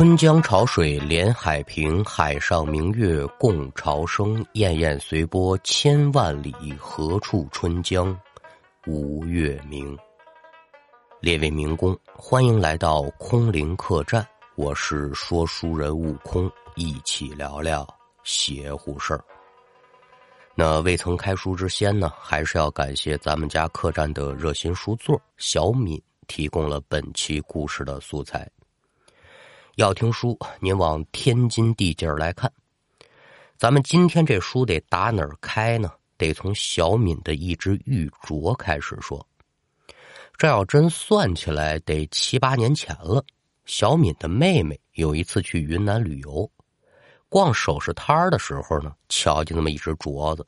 春江潮水连海平，海上明月共潮生。滟滟随波千万里，何处春江无月明？列位民工，欢迎来到空灵客栈，我是说书人悟空，一起聊聊邪乎事儿。那未曾开书之先呢，还是要感谢咱们家客栈的热心书座小敏提供了本期故事的素材。要听书，您往天津地界儿来看。咱们今天这书得打哪儿开呢？得从小敏的一只玉镯开始说。这要真算起来，得七八年前了。小敏的妹妹有一次去云南旅游，逛首饰摊的时候呢，瞧见那么一只镯子，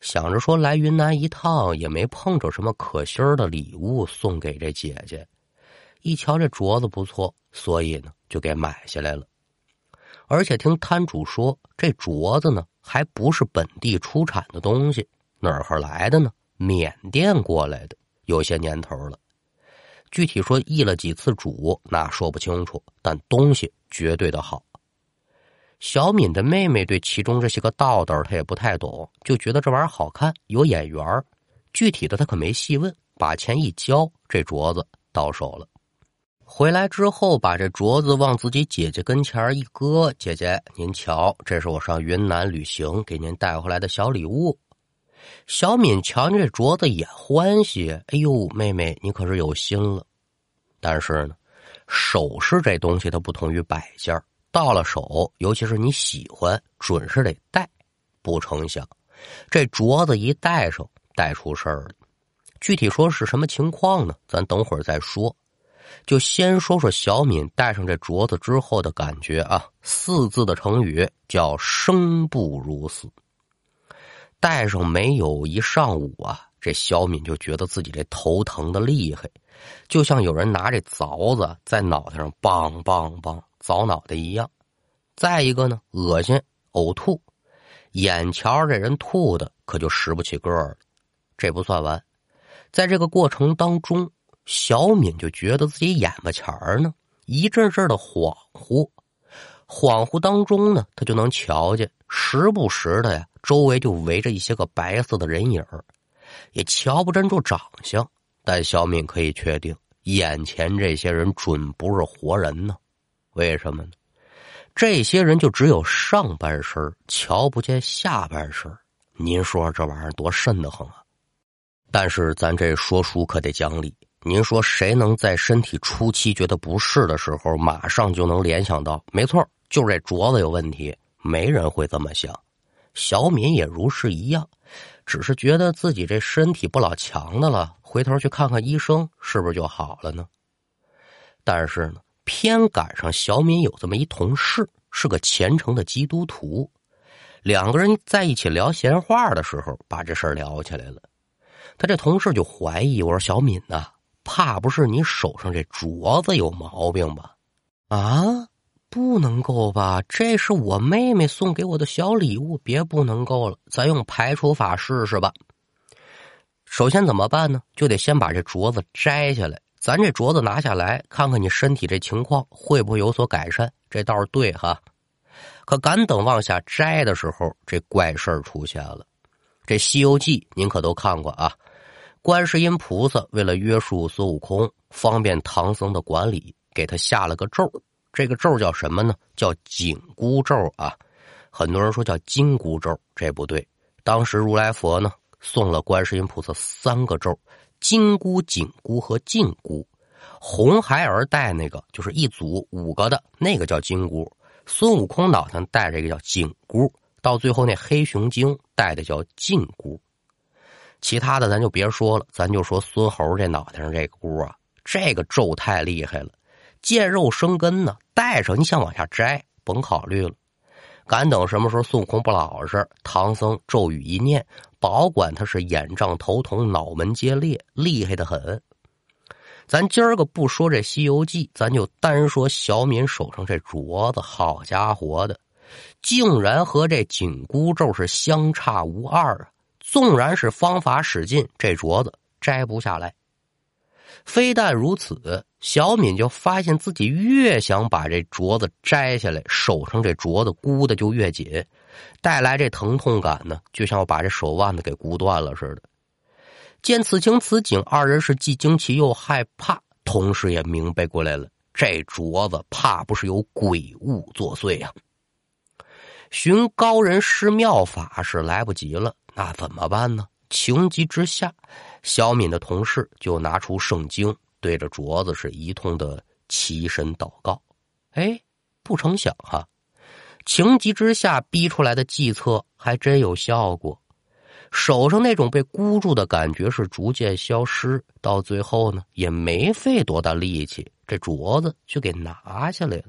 想着说来云南一趟也没碰着什么可心儿的礼物送给这姐姐。一瞧这镯子不错，所以呢就给买下来了。而且听摊主说，这镯子呢还不是本地出产的东西，哪儿来的呢？缅甸过来的，有些年头了。具体说易了几次主，那说不清楚，但东西绝对的好。小敏的妹妹对其中这些个道道她也不太懂，就觉得这玩意儿好看，有眼缘具体的她可没细问，把钱一交，这镯子到手了。回来之后，把这镯子往自己姐姐跟前一搁，姐姐您瞧，这是我上云南旅行给您带回来的小礼物。小敏瞧见这镯子也欢喜，哎呦，妹妹你可是有心了。但是呢，首饰这东西它不同于摆件，到了手，尤其是你喜欢，准是得戴。不成想，这镯子一戴上，戴出事儿了。具体说是什么情况呢？咱等会儿再说。就先说说小敏戴上这镯子之后的感觉啊，四字的成语叫“生不如死”。戴上没有一上午啊，这小敏就觉得自己这头疼的厉害，就像有人拿这凿子在脑袋上梆梆梆凿脑袋一样。再一个呢，恶心、呕吐，眼瞧着这人吐的可就拾不起个儿了。这不算完，在这个过程当中。小敏就觉得自己眼巴前儿呢，一阵阵的恍惚，恍惚当中呢，他就能瞧见时不时的呀，周围就围着一些个白色的人影也瞧不真住长相，但小敏可以确定，眼前这些人准不是活人呢。为什么呢？这些人就只有上半身，瞧不见下半身。您说这玩意儿多瘆得慌啊！但是咱这说书可得讲理。您说谁能在身体初期觉得不适的时候，马上就能联想到？没错，就是这镯子有问题。没人会这么想。小敏也如是一样，只是觉得自己这身体不老强的了，回头去看看医生，是不是就好了呢？但是呢，偏赶上小敏有这么一同事，是个虔诚的基督徒。两个人在一起聊闲话的时候，把这事儿聊起来了。他这同事就怀疑我说：“小敏呐。”怕不是你手上这镯子有毛病吧？啊，不能够吧？这是我妹妹送给我的小礼物，别不能够了。咱用排除法试试吧。首先怎么办呢？就得先把这镯子摘下来。咱这镯子拿下来，看看你身体这情况会不会有所改善。这倒是对哈。可敢等往下摘的时候，这怪事儿出现了。这《西游记》您可都看过啊。观世音菩萨为了约束孙悟空，方便唐僧的管理，给他下了个咒。这个咒叫什么呢？叫紧箍咒啊！很多人说叫金箍咒，这不对。当时如来佛呢，送了观世音菩萨三个咒：金箍、紧箍和禁箍。红孩儿戴那个就是一组五个的那个叫金箍，孙悟空脑袋戴这个叫紧箍，到最后那黑熊精戴的叫禁箍。其他的咱就别说了，咱就说孙猴这脑袋上这个箍啊，这个咒太厉害了，见肉生根呢。戴上你想往下摘，甭考虑了。敢等什么时候孙悟空不老实，唐僧咒语一念，保管他是眼胀头痛、脑门皆裂，厉害的很。咱今儿个不说这《西游记》，咱就单说小敏手上这镯子，好家伙的，竟然和这紧箍咒是相差无二啊！纵然是方法使尽，这镯子摘不下来。非但如此，小敏就发现自己越想把这镯子摘下来，手上这镯子箍的就越紧，带来这疼痛感呢，就像要把这手腕子给箍断了似的。见此情此景，二人是既惊奇又害怕，同时也明白过来了，这镯子怕不是有鬼物作祟呀。寻高人施妙法是来不及了，那怎么办呢？情急之下，小敏的同事就拿出圣经，对着镯子是一通的祈神祷告。哎，不成想哈，情急之下逼出来的计策还真有效果，手上那种被箍住的感觉是逐渐消失，到最后呢，也没费多大力气，这镯子就给拿下来了。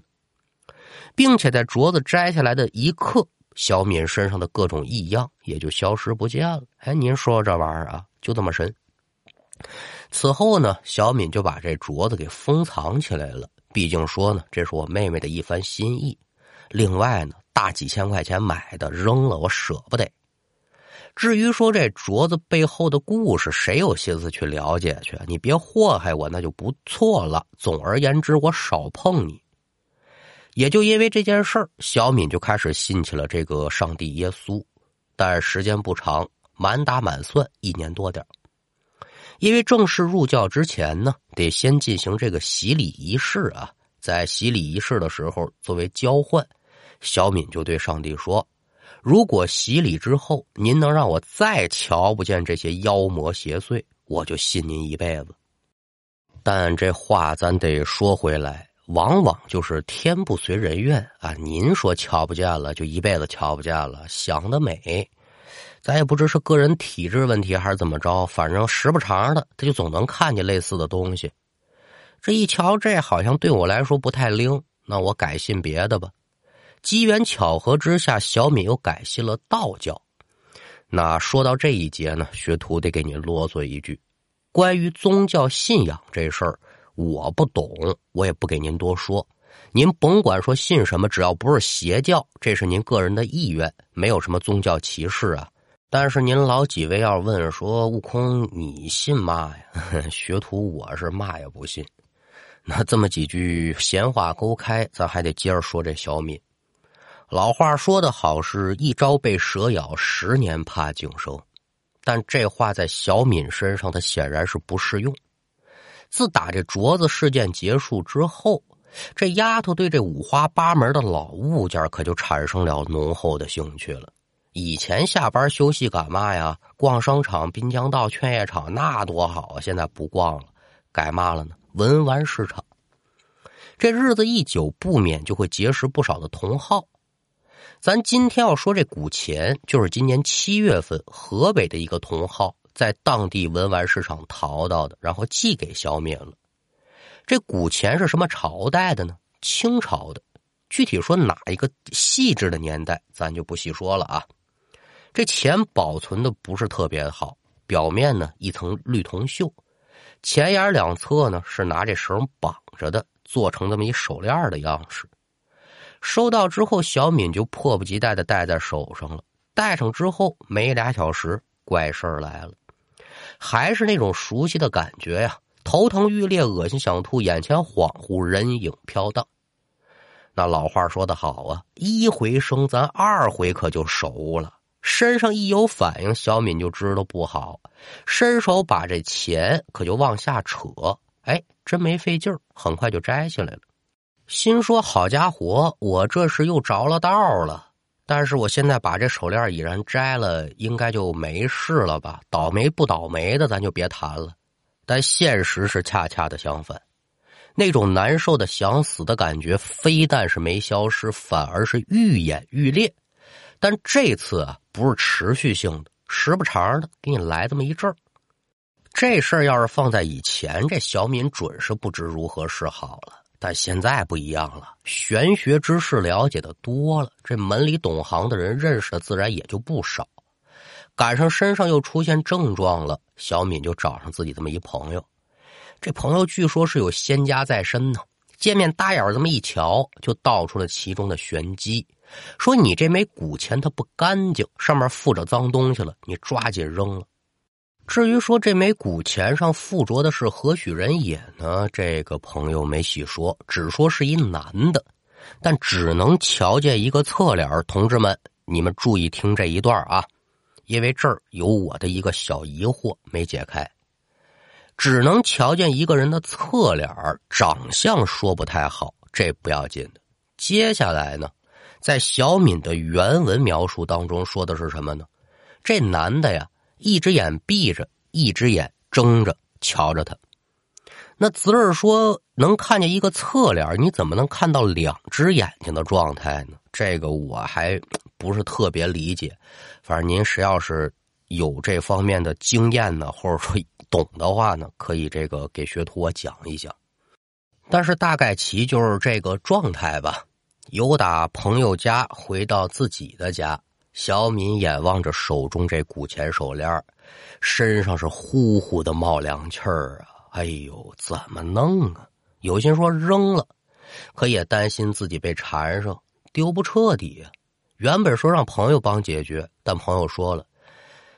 并且在镯子摘下来的一刻，小敏身上的各种异样也就消失不见了。哎，您说这玩意儿啊，就这么神？此后呢，小敏就把这镯子给封藏起来了。毕竟说呢，这是我妹妹的一番心意。另外呢，大几千块钱买的，扔了我舍不得。至于说这镯子背后的故事，谁有心思去了解去？你别祸害我，那就不错了。总而言之，我少碰你。也就因为这件事儿，小敏就开始信起了这个上帝耶稣。但时间不长，满打满算一年多点因为正式入教之前呢，得先进行这个洗礼仪式啊。在洗礼仪式的时候，作为交换，小敏就对上帝说：“如果洗礼之后，您能让我再瞧不见这些妖魔邪祟，我就信您一辈子。”但这话咱得说回来。往往就是天不随人愿啊！您说瞧不见了，就一辈子瞧不见了，想得美。咱也不知是个人体质问题还是怎么着，反正时不常的，他就总能看见类似的东西。这一瞧，这好像对我来说不太灵，那我改信别的吧。机缘巧合之下，小敏又改信了道教。那说到这一节呢，学徒得给你啰嗦一句：关于宗教信仰这事儿。我不懂，我也不给您多说。您甭管说信什么，只要不是邪教，这是您个人的意愿，没有什么宗教歧视啊。但是您老几位要问说，悟空你信嘛呀？学徒我是嘛也不信。那这么几句闲话勾开，咱还得接着说这小敏。老话说得好，是一朝被蛇咬，十年怕井绳。但这话在小敏身上，它显然是不适用。自打这镯子事件结束之后，这丫头对这五花八门的老物件可就产生了浓厚的兴趣了。以前下班休息干嘛呀？逛商场、滨江道、劝业场，那多好啊！现在不逛了，改嘛了呢？文玩市场。这日子一久，不免就会结识不少的同好。咱今天要说这古钱，就是今年七月份河北的一个同好。在当地文玩市场淘到的，然后寄给小敏了。这古钱是什么朝代的呢？清朝的。具体说哪一个细致的年代，咱就不细说了啊。这钱保存的不是特别好，表面呢一层绿铜锈，前沿两侧呢是拿这绳绑着的，做成这么一手链的样式。收到之后，小敏就迫不及待的戴在手上了。戴上之后，没俩小时，怪事儿来了。还是那种熟悉的感觉呀，头疼欲裂，恶心想吐，眼前恍惚，人影飘荡。那老话说得好啊，一回生，咱二回可就熟了。身上一有反应，小敏就知道不好，伸手把这钱可就往下扯。哎，真没费劲儿，很快就摘下来了。心说：好家伙，我这是又着了道了。但是我现在把这手链已然摘了，应该就没事了吧？倒霉不倒霉的，咱就别谈了。但现实是恰恰的相反，那种难受的想死的感觉，非但是没消失，反而是愈演愈烈。但这次啊，不是持续性的，时不常的给你来这么一阵儿。这事儿要是放在以前，这小敏准是不知如何是好了。但现在不一样了，玄学知识了解的多了，这门里懂行的人认识的自然也就不少。赶上身上又出现症状了，小敏就找上自己这么一朋友。这朋友据说是有仙家在身呢，见面大眼这么一瞧，就道出了其中的玄机，说：“你这枚古钱它不干净，上面附着脏东西了，你抓紧扔了。”至于说这枚古钱上附着的是何许人也呢？这个朋友没细说，只说是一男的，但只能瞧见一个侧脸。同志们，你们注意听这一段啊，因为这儿有我的一个小疑惑没解开。只能瞧见一个人的侧脸，长相说不太好，这不要紧的。接下来呢，在小敏的原文描述当中说的是什么呢？这男的呀。一只眼闭着，一只眼睁着，瞧着他。那子儿说能看见一个侧脸，你怎么能看到两只眼睛的状态呢？这个我还不是特别理解。反正您谁要是有这方面的经验呢，或者说懂的话呢，可以这个给学徒我讲一讲。但是大概其就是这个状态吧。由打朋友家回到自己的家。小敏眼望着手中这古钱手链，身上是呼呼的冒凉气儿啊！哎呦，怎么弄啊？有心说扔了，可也担心自己被缠上，丢不彻底呀。原本说让朋友帮解决，但朋友说了：“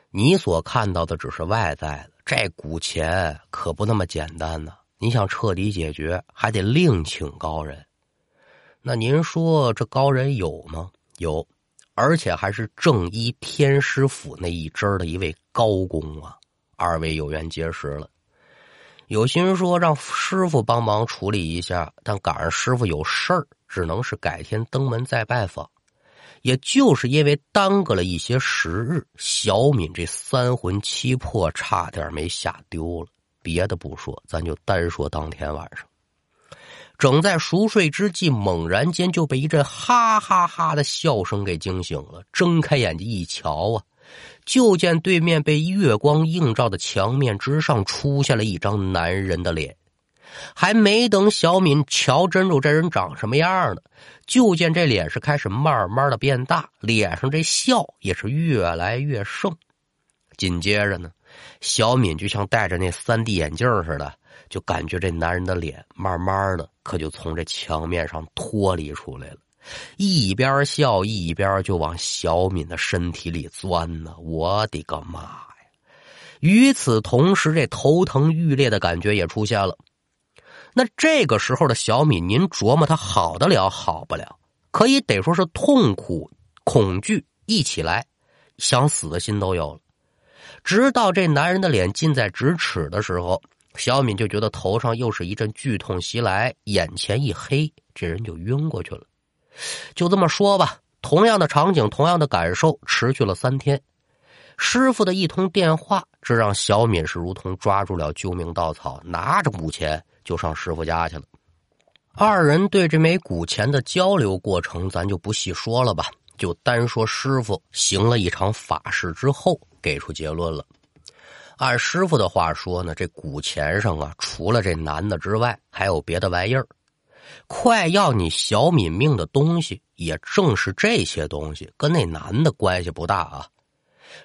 你所看到的只是外在的，这古钱可不那么简单呢。你想彻底解决，还得另请高人。那您说这高人有吗？有。”而且还是正一天师府那一支的一位高工啊！二位有缘结识了，有心说让师傅帮忙处理一下，但赶上师傅有事儿，只能是改天登门再拜访。也就是因为耽搁了一些时日，小敏这三魂七魄差点没吓丢了。别的不说，咱就单说当天晚上。正在熟睡之际，猛然间就被一阵哈哈哈的笑声给惊醒了。睁开眼睛一瞧啊，就见对面被月光映照的墙面之上出现了一张男人的脸。还没等小敏瞧真住这人长什么样呢，就见这脸是开始慢慢的变大，脸上这笑也是越来越盛。紧接着呢，小敏就像戴着那三 D 眼镜似的。就感觉这男人的脸慢慢的可就从这墙面上脱离出来了，一边笑一边就往小敏的身体里钻呢。我的个妈呀！与此同时，这头疼欲裂的感觉也出现了。那这个时候的小敏，您琢磨她好得了好不了？可以得说是痛苦、恐惧一起来，想死的心都有了。直到这男人的脸近在咫尺的时候。小敏就觉得头上又是一阵剧痛袭来，眼前一黑，这人就晕过去了。就这么说吧，同样的场景，同样的感受，持续了三天。师傅的一通电话，这让小敏是如同抓住了救命稻草，拿着古钱就上师傅家去了。二人对这枚古钱的交流过程，咱就不细说了吧，就单说师傅行了一场法事之后，给出结论了。按师傅的话说呢，这古钱上啊，除了这男的之外，还有别的玩意儿。快要你小敏命的东西，也正是这些东西，跟那男的关系不大啊。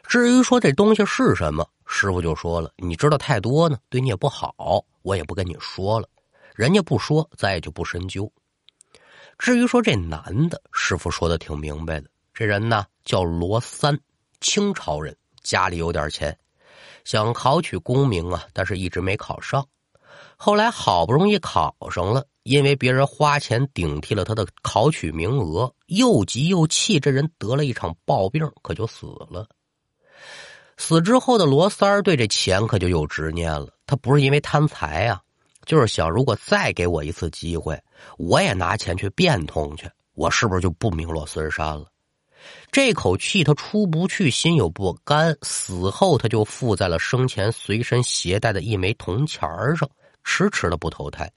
至于说这东西是什么，师傅就说了，你知道太多呢，对你也不好，我也不跟你说了。人家不说，咱也就不深究。至于说这男的，师傅说的挺明白的，这人呢叫罗三，清朝人，家里有点钱。想考取功名啊，但是一直没考上。后来好不容易考上了，因为别人花钱顶替了他的考取名额，又急又气，这人得了一场暴病，可就死了。死之后的罗三儿对这钱可就有执念了。他不是因为贪财啊，就是想如果再给我一次机会，我也拿钱去变通去，我是不是就不名落孙山了？这口气他出不去，心有不甘。死后他就附在了生前随身携带的一枚铜钱上，迟迟的不投胎。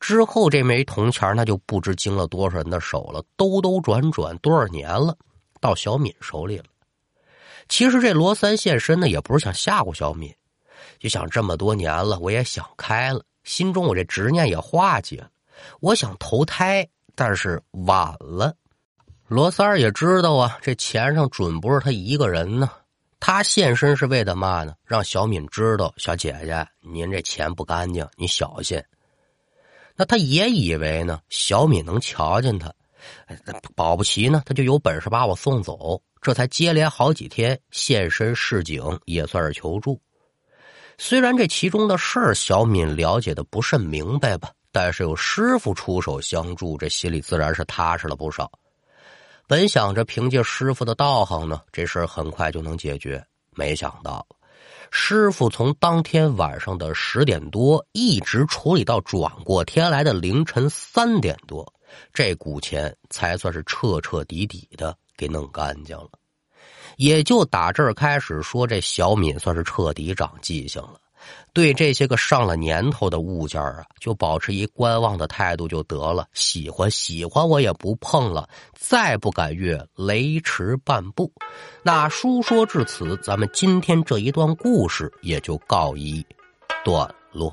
之后这枚铜钱那就不知经了多少人的手了，兜兜转转多少年了，到小敏手里了。其实这罗三现身呢，也不是想吓唬小敏，就想这么多年了，我也想开了，心中我这执念也化解了，我想投胎，但是晚了。罗三儿也知道啊，这钱上准不是他一个人呢。他现身是为的嘛呢？让小敏知道，小姐姐，您这钱不干净，你小心。那他也以为呢，小敏能瞧见他，保不齐呢，他就有本事把我送走。这才接连好几天现身示警，也算是求助。虽然这其中的事儿小敏了解的不甚明白吧，但是有师傅出手相助，这心里自然是踏实了不少。本想着凭借师傅的道行呢，这事儿很快就能解决，没想到师傅从当天晚上的十点多一直处理到转过天来的凌晨三点多，这股钱才算是彻彻底底的给弄干净了。也就打这儿开始说，这小敏算是彻底长记性了。对这些个上了年头的物件啊，就保持一观望的态度就得了。喜欢喜欢，我也不碰了，再不敢越雷池半步。那书说至此，咱们今天这一段故事也就告一段落。